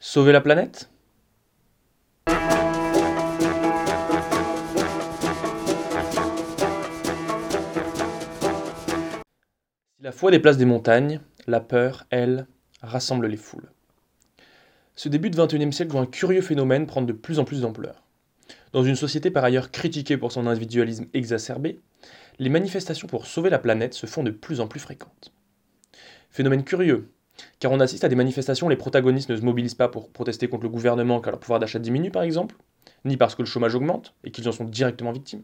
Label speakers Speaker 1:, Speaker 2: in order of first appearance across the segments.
Speaker 1: Sauver la planète? Si la foi déplace des montagnes, la peur, elle, rassemble les foules. Ce début de XXIe siècle voit un curieux phénomène prendre de plus en plus d'ampleur. Dans une société par ailleurs critiquée pour son individualisme exacerbé, les manifestations pour sauver la planète se font de plus en plus fréquentes. Phénomène curieux, car on assiste à des manifestations où les protagonistes ne se mobilisent pas pour protester contre le gouvernement car leur pouvoir d'achat diminue par exemple, ni parce que le chômage augmente et qu'ils en sont directement victimes,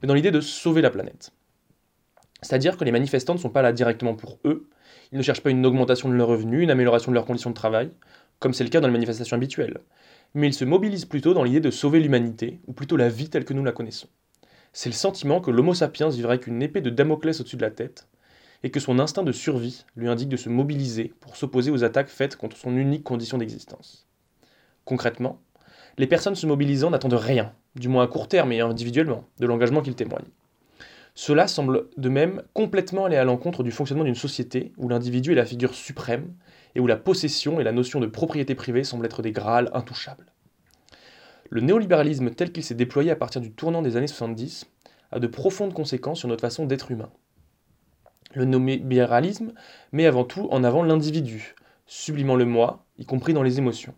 Speaker 1: mais dans l'idée de sauver la planète. C'est-à-dire que les manifestants ne sont pas là directement pour eux, ils ne cherchent pas une augmentation de leurs revenus, une amélioration de leurs conditions de travail, comme c'est le cas dans les manifestations habituelles, mais ils se mobilisent plutôt dans l'idée de sauver l'humanité, ou plutôt la vie telle que nous la connaissons. C'est le sentiment que l'Homo sapiens vivrait avec une épée de Damoclès au-dessus de la tête, et que son instinct de survie lui indique de se mobiliser pour s'opposer aux attaques faites contre son unique condition d'existence. Concrètement, les personnes se mobilisant n'attendent rien, du moins à court terme et individuellement, de l'engagement qu'ils témoignent. Cela semble de même complètement aller à l'encontre du fonctionnement d'une société où l'individu est la figure suprême et où la possession et la notion de propriété privée semblent être des grâles intouchables. Le néolibéralisme tel qu'il s'est déployé à partir du tournant des années 70 a de profondes conséquences sur notre façon d'être humain. Le néolibéralisme met avant tout en avant l'individu, sublimant le moi, y compris dans les émotions.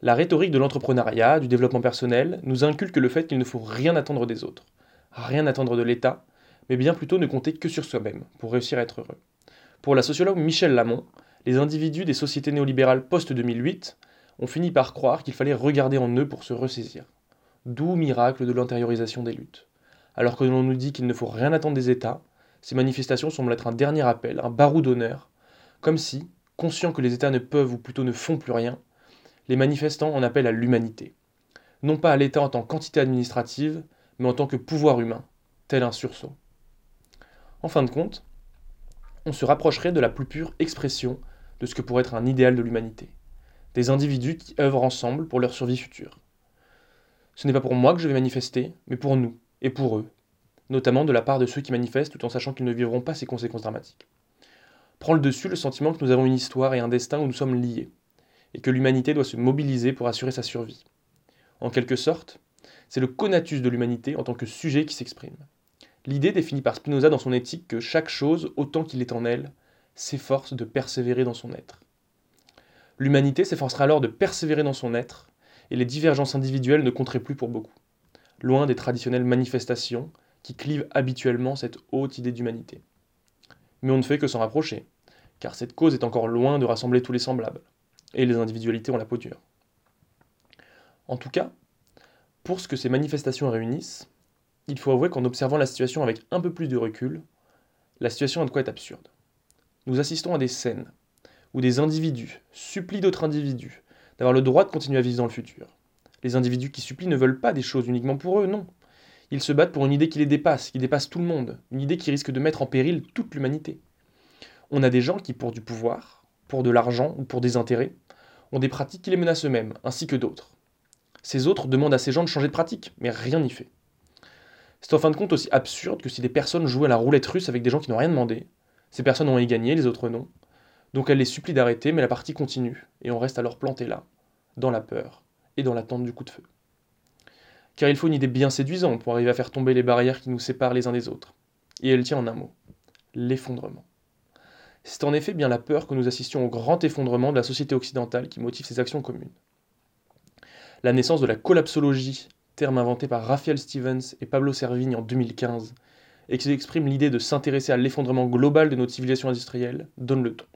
Speaker 1: La rhétorique de l'entrepreneuriat, du développement personnel, nous inculque le fait qu'il ne faut rien attendre des autres, rien attendre de l'État, mais bien plutôt ne compter que sur soi-même pour réussir à être heureux. Pour la sociologue Michel Lamont, les individus des sociétés néolibérales post-2008 ont fini par croire qu'il fallait regarder en eux pour se ressaisir. D'où miracle de l'intériorisation des luttes. Alors que l'on nous dit qu'il ne faut rien attendre des États, ces manifestations semblent être un dernier appel, un barou d'honneur, comme si, conscients que les États ne peuvent ou plutôt ne font plus rien, les manifestants en appellent à l'humanité. Non pas à l'État en tant qu'entité administrative, mais en tant que pouvoir humain, tel un sursaut. En fin de compte, on se rapprocherait de la plus pure expression de ce que pourrait être un idéal de l'humanité. Des individus qui œuvrent ensemble pour leur survie future. Ce n'est pas pour moi que je vais manifester, mais pour nous, et pour eux, notamment de la part de ceux qui manifestent tout en sachant qu'ils ne vivront pas ces conséquences dramatiques. Prend le dessus le sentiment que nous avons une histoire et un destin où nous sommes liés, et que l'humanité doit se mobiliser pour assurer sa survie. En quelque sorte, c'est le conatus de l'humanité en tant que sujet qui s'exprime. L'idée définie par Spinoza dans son éthique que chaque chose, autant qu'il est en elle, s'efforce de persévérer dans son être. L'humanité s'efforcera alors de persévérer dans son être, et les divergences individuelles ne compteraient plus pour beaucoup, loin des traditionnelles manifestations qui clivent habituellement cette haute idée d'humanité. Mais on ne fait que s'en rapprocher, car cette cause est encore loin de rassembler tous les semblables, et les individualités ont la peau dure. En tout cas, pour ce que ces manifestations réunissent, il faut avouer qu'en observant la situation avec un peu plus de recul, la situation a de quoi être absurde. Nous assistons à des scènes où des individus supplient d'autres individus d'avoir le droit de continuer à vivre dans le futur. Les individus qui supplient ne veulent pas des choses uniquement pour eux, non. Ils se battent pour une idée qui les dépasse, qui dépasse tout le monde, une idée qui risque de mettre en péril toute l'humanité. On a des gens qui, pour du pouvoir, pour de l'argent ou pour des intérêts, ont des pratiques qui les menacent eux-mêmes, ainsi que d'autres. Ces autres demandent à ces gens de changer de pratique, mais rien n'y fait. C'est en fin de compte aussi absurde que si des personnes jouent à la roulette russe avec des gens qui n'ont rien demandé, ces personnes ont y gagné, les autres non. Donc elles les supplient d'arrêter, mais la partie continue, et on reste alors planté là, dans la peur et dans l'attente du coup de feu car il faut une idée bien séduisante pour arriver à faire tomber les barrières qui nous séparent les uns des autres. Et elle tient en un mot, l'effondrement. C'est en effet bien la peur que nous assistions au grand effondrement de la société occidentale qui motive ces actions communes. La naissance de la collapsologie, terme inventé par Raphael Stevens et Pablo Servigne en 2015, et qui exprime l'idée de s'intéresser à l'effondrement global de notre civilisation industrielle, donne le ton.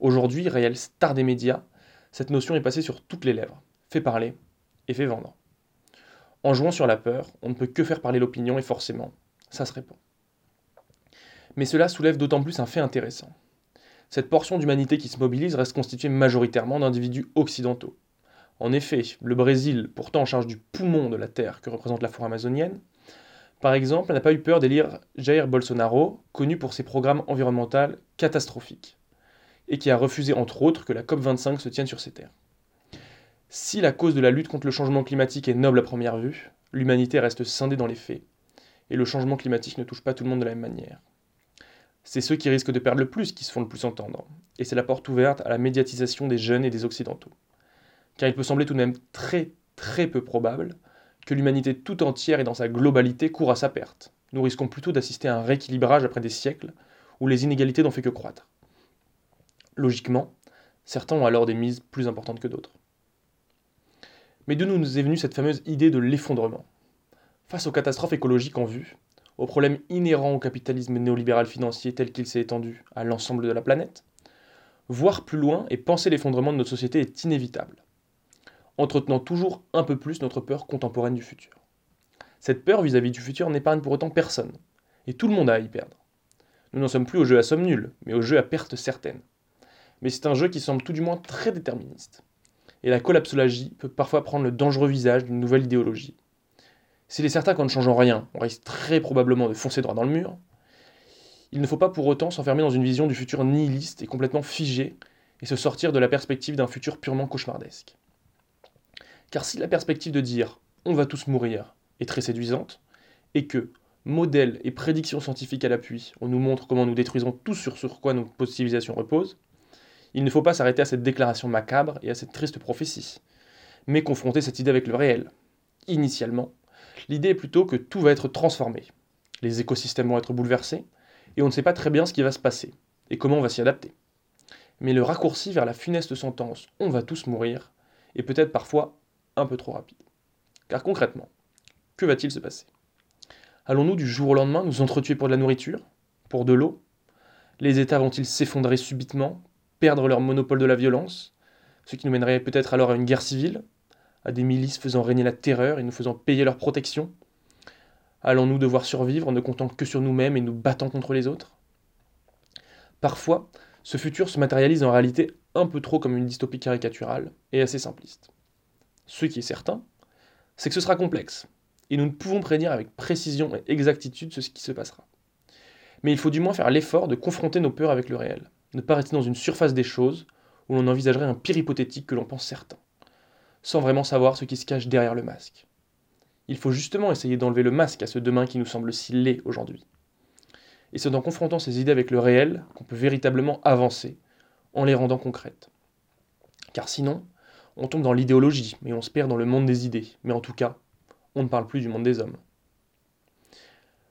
Speaker 1: Aujourd'hui, réelle star des médias, cette notion est passée sur toutes les lèvres, fait parler et fait vendre. En jouant sur la peur, on ne peut que faire parler l'opinion et forcément, ça se répand. Mais cela soulève d'autant plus un fait intéressant. Cette portion d'humanité qui se mobilise reste constituée majoritairement d'individus occidentaux. En effet, le Brésil, pourtant en charge du poumon de la Terre que représente la forêt amazonienne, par exemple, n'a pas eu peur d'élire Jair Bolsonaro, connu pour ses programmes environnementaux catastrophiques, et qui a refusé entre autres que la COP25 se tienne sur ces terres. Si la cause de la lutte contre le changement climatique est noble à première vue, l'humanité reste scindée dans les faits, et le changement climatique ne touche pas tout le monde de la même manière. C'est ceux qui risquent de perdre le plus qui se font le plus entendre, et c'est la porte ouverte à la médiatisation des jeunes et des occidentaux. car il peut sembler tout de même très très peu probable que l'humanité tout entière et dans sa globalité court à sa perte. Nous risquons plutôt d'assister à un rééquilibrage après des siècles où les inégalités n'ont fait que croître. Logiquement, certains ont alors des mises plus importantes que d'autres. Mais d'où nous est venue cette fameuse idée de l'effondrement? Face aux catastrophes écologiques en vue, aux problèmes inhérents au capitalisme néolibéral financier tel qu'il s'est étendu à l'ensemble de la planète, voir plus loin et penser l'effondrement de notre société est inévitable, entretenant toujours un peu plus notre peur contemporaine du futur. Cette peur vis-à-vis du futur n'épargne pour autant personne, et tout le monde a à y perdre. Nous n'en sommes plus au jeu à somme nulle, mais au jeu à perte certaine. Mais c'est un jeu qui semble tout du moins très déterministe. Et la collapsologie peut parfois prendre le dangereux visage d'une nouvelle idéologie. S'il est certain qu'en ne changeant rien, on risque très probablement de foncer droit dans le mur, il ne faut pas pour autant s'enfermer dans une vision du futur nihiliste et complètement figée, et se sortir de la perspective d'un futur purement cauchemardesque. Car si la perspective de dire on va tous mourir est très séduisante, et que, modèles et prédictions scientifiques à l'appui, on nous montre comment nous détruisons tout sur, sur quoi notre civilisation repose, il ne faut pas s'arrêter à cette déclaration macabre et à cette triste prophétie, mais confronter cette idée avec le réel. Initialement, l'idée est plutôt que tout va être transformé. Les écosystèmes vont être bouleversés, et on ne sait pas très bien ce qui va se passer, et comment on va s'y adapter. Mais le raccourci vers la funeste sentence on va tous mourir est peut-être parfois un peu trop rapide. Car concrètement, que va-t-il se passer? Allons-nous du jour au lendemain nous entretuer pour de la nourriture? Pour de l'eau? Les États vont-ils s'effondrer subitement? Perdre leur monopole de la violence Ce qui nous mènerait peut-être alors à une guerre civile À des milices faisant régner la terreur et nous faisant payer leur protection Allons-nous devoir survivre en ne comptant que sur nous-mêmes et nous battant contre les autres? Parfois, ce futur se matérialise en réalité un peu trop comme une dystopie caricaturale et assez simpliste. Ce qui est certain, c'est que ce sera complexe, et nous ne pouvons prédire avec précision et exactitude ce qui se passera. Mais il faut du moins faire l'effort de confronter nos peurs avec le réel, ne pas rester dans une surface des choses où l'on envisagerait un pire hypothétique que l'on pense certain, sans vraiment savoir ce qui se cache derrière le masque. Il faut justement essayer d'enlever le masque à ce demain qui nous semble si laid aujourd'hui. Et c'est en confrontant ces idées avec le réel qu'on peut véritablement avancer, en les rendant concrètes. Car sinon, on tombe dans l'idéologie, mais on se perd dans le monde des idées, mais en tout cas, on ne parle plus du monde des hommes.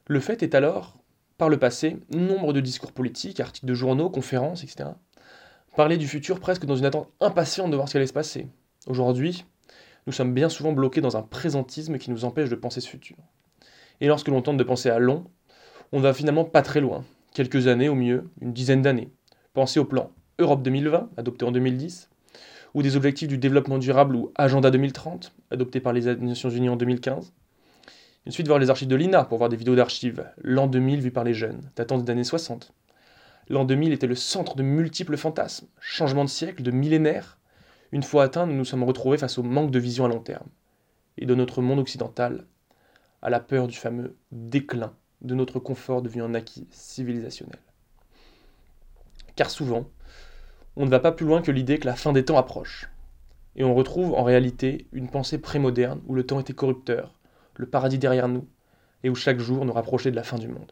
Speaker 1: Le fait est alors, par le passé, nombre de discours politiques, articles de journaux, conférences, etc., parlaient du futur presque dans une attente impatiente de voir ce qui allait se passer. Aujourd'hui, nous sommes bien souvent bloqués dans un présentisme qui nous empêche de penser ce futur. Et lorsque l'on tente de penser à long, on ne va finalement pas très loin, quelques années au mieux, une dizaine d'années. Pensez au plan Europe 2020, adopté en 2010, ou des objectifs du développement durable ou Agenda 2030, adopté par les Nations Unies en 2015. Ensuite, voir les archives de l'INA pour voir des vidéos d'archives, l'an 2000 vu par les jeunes, datant des années 60. L'an 2000 était le centre de multiples fantasmes, changement de siècle, de millénaires, une fois atteints, nous nous sommes retrouvés face au manque de vision à long terme, et de notre monde occidental, à la peur du fameux déclin de notre confort devenu un acquis civilisationnel. Car souvent, on ne va pas plus loin que l'idée que la fin des temps approche, et on retrouve en réalité une pensée prémoderne où le temps était corrupteur, le paradis derrière nous, et où chaque jour nous rapprochait de la fin du monde.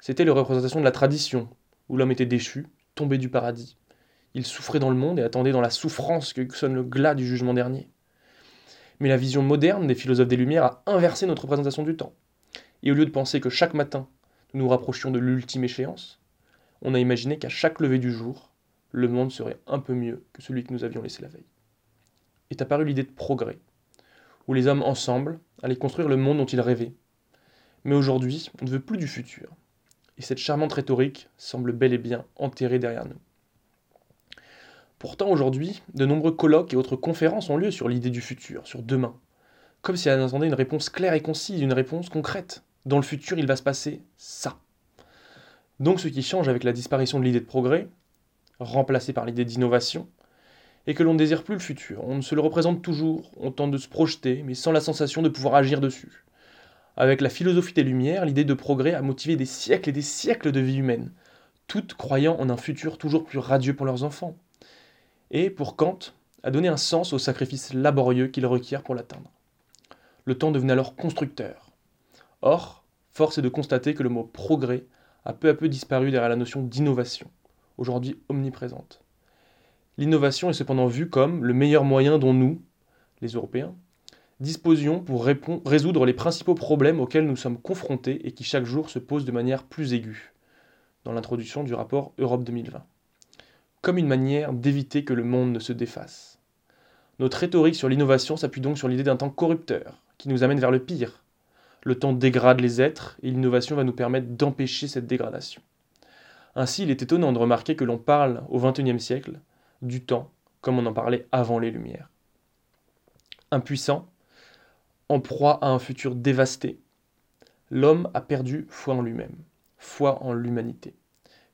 Speaker 1: C'était la représentation de la tradition, où l'homme était déchu, tombé du paradis, il souffrait dans le monde et attendait dans la souffrance que sonne le glas du jugement dernier. Mais la vision moderne des philosophes des Lumières a inversé notre représentation du temps. Et au lieu de penser que chaque matin nous nous rapprochions de l'ultime échéance, on a imaginé qu'à chaque lever du jour, le monde serait un peu mieux que celui que nous avions laissé la veille. Est apparue l'idée de progrès, où les hommes ensemble allaient construire le monde dont ils rêvaient. Mais aujourd'hui, on ne veut plus du futur, et cette charmante rhétorique semble bel et bien enterrée derrière nous. Pourtant, aujourd'hui, de nombreux colloques et autres conférences ont lieu sur l'idée du futur, sur demain. Comme si elle attendait une réponse claire et concise, une réponse concrète. Dans le futur, il va se passer ça. Donc ce qui change avec la disparition de l'idée de progrès, remplacée par l'idée d'innovation, est que l'on ne désire plus le futur. On se le représente toujours, on tente de se projeter, mais sans la sensation de pouvoir agir dessus. Avec la philosophie des Lumières, l'idée de progrès a motivé des siècles et des siècles de vie humaine, toutes croyant en un futur toujours plus radieux pour leurs enfants et, pour Kant, a donné un sens au sacrifice laborieux qu'il requiert pour l'atteindre. Le temps devenait alors constructeur. Or, force est de constater que le mot progrès a peu à peu disparu derrière la notion d'innovation, aujourd'hui omniprésente. L'innovation est cependant vue comme le meilleur moyen dont nous, les Européens, disposions pour résoudre les principaux problèmes auxquels nous sommes confrontés et qui chaque jour se posent de manière plus aiguë, dans l'introduction du rapport Europe 2020, comme une manière d'éviter que le monde ne se défasse. Notre rhétorique sur l'innovation s'appuie donc sur l'idée d'un temps corrupteur, qui nous amène vers le pire. Le temps dégrade les êtres, et l'innovation va nous permettre d'empêcher cette dégradation. Ainsi, il est étonnant de remarquer que l'on parle au XXIe siècle du temps comme on en parlait avant les Lumières. Impuissant, en proie à un futur dévasté, l'homme a perdu foi en lui-même, foi en l'humanité.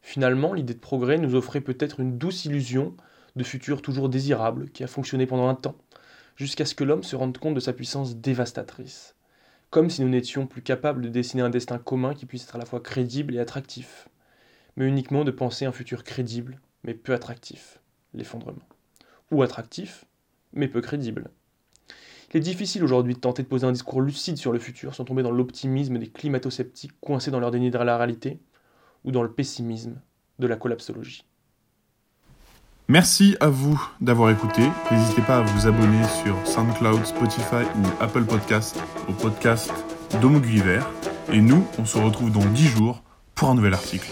Speaker 1: Finalement, l'idée de progrès nous offrait peut-être une douce illusion de futur toujours désirable qui a fonctionné pendant un temps, jusqu'à ce que l'homme se rende compte de sa puissance dévastatrice, comme si nous n'étions plus capables de dessiner un destin commun qui puisse être à la fois crédible et attractif, mais uniquement de penser un futur crédible, mais peu attractif, l'effondrement. Ou attractif, mais peu crédible. Il est difficile aujourd'hui de tenter de poser un discours lucide sur le futur sans tomber dans l'optimisme des climato-sceptiques coincés dans leur déni de la réalité ou dans le pessimisme de la collapsologie.
Speaker 2: Merci à vous d'avoir écouté. N'hésitez pas à vous abonner sur SoundCloud, Spotify ou Apple Podcast au podcast d'Homo Et nous, on se retrouve dans 10 jours pour un nouvel article.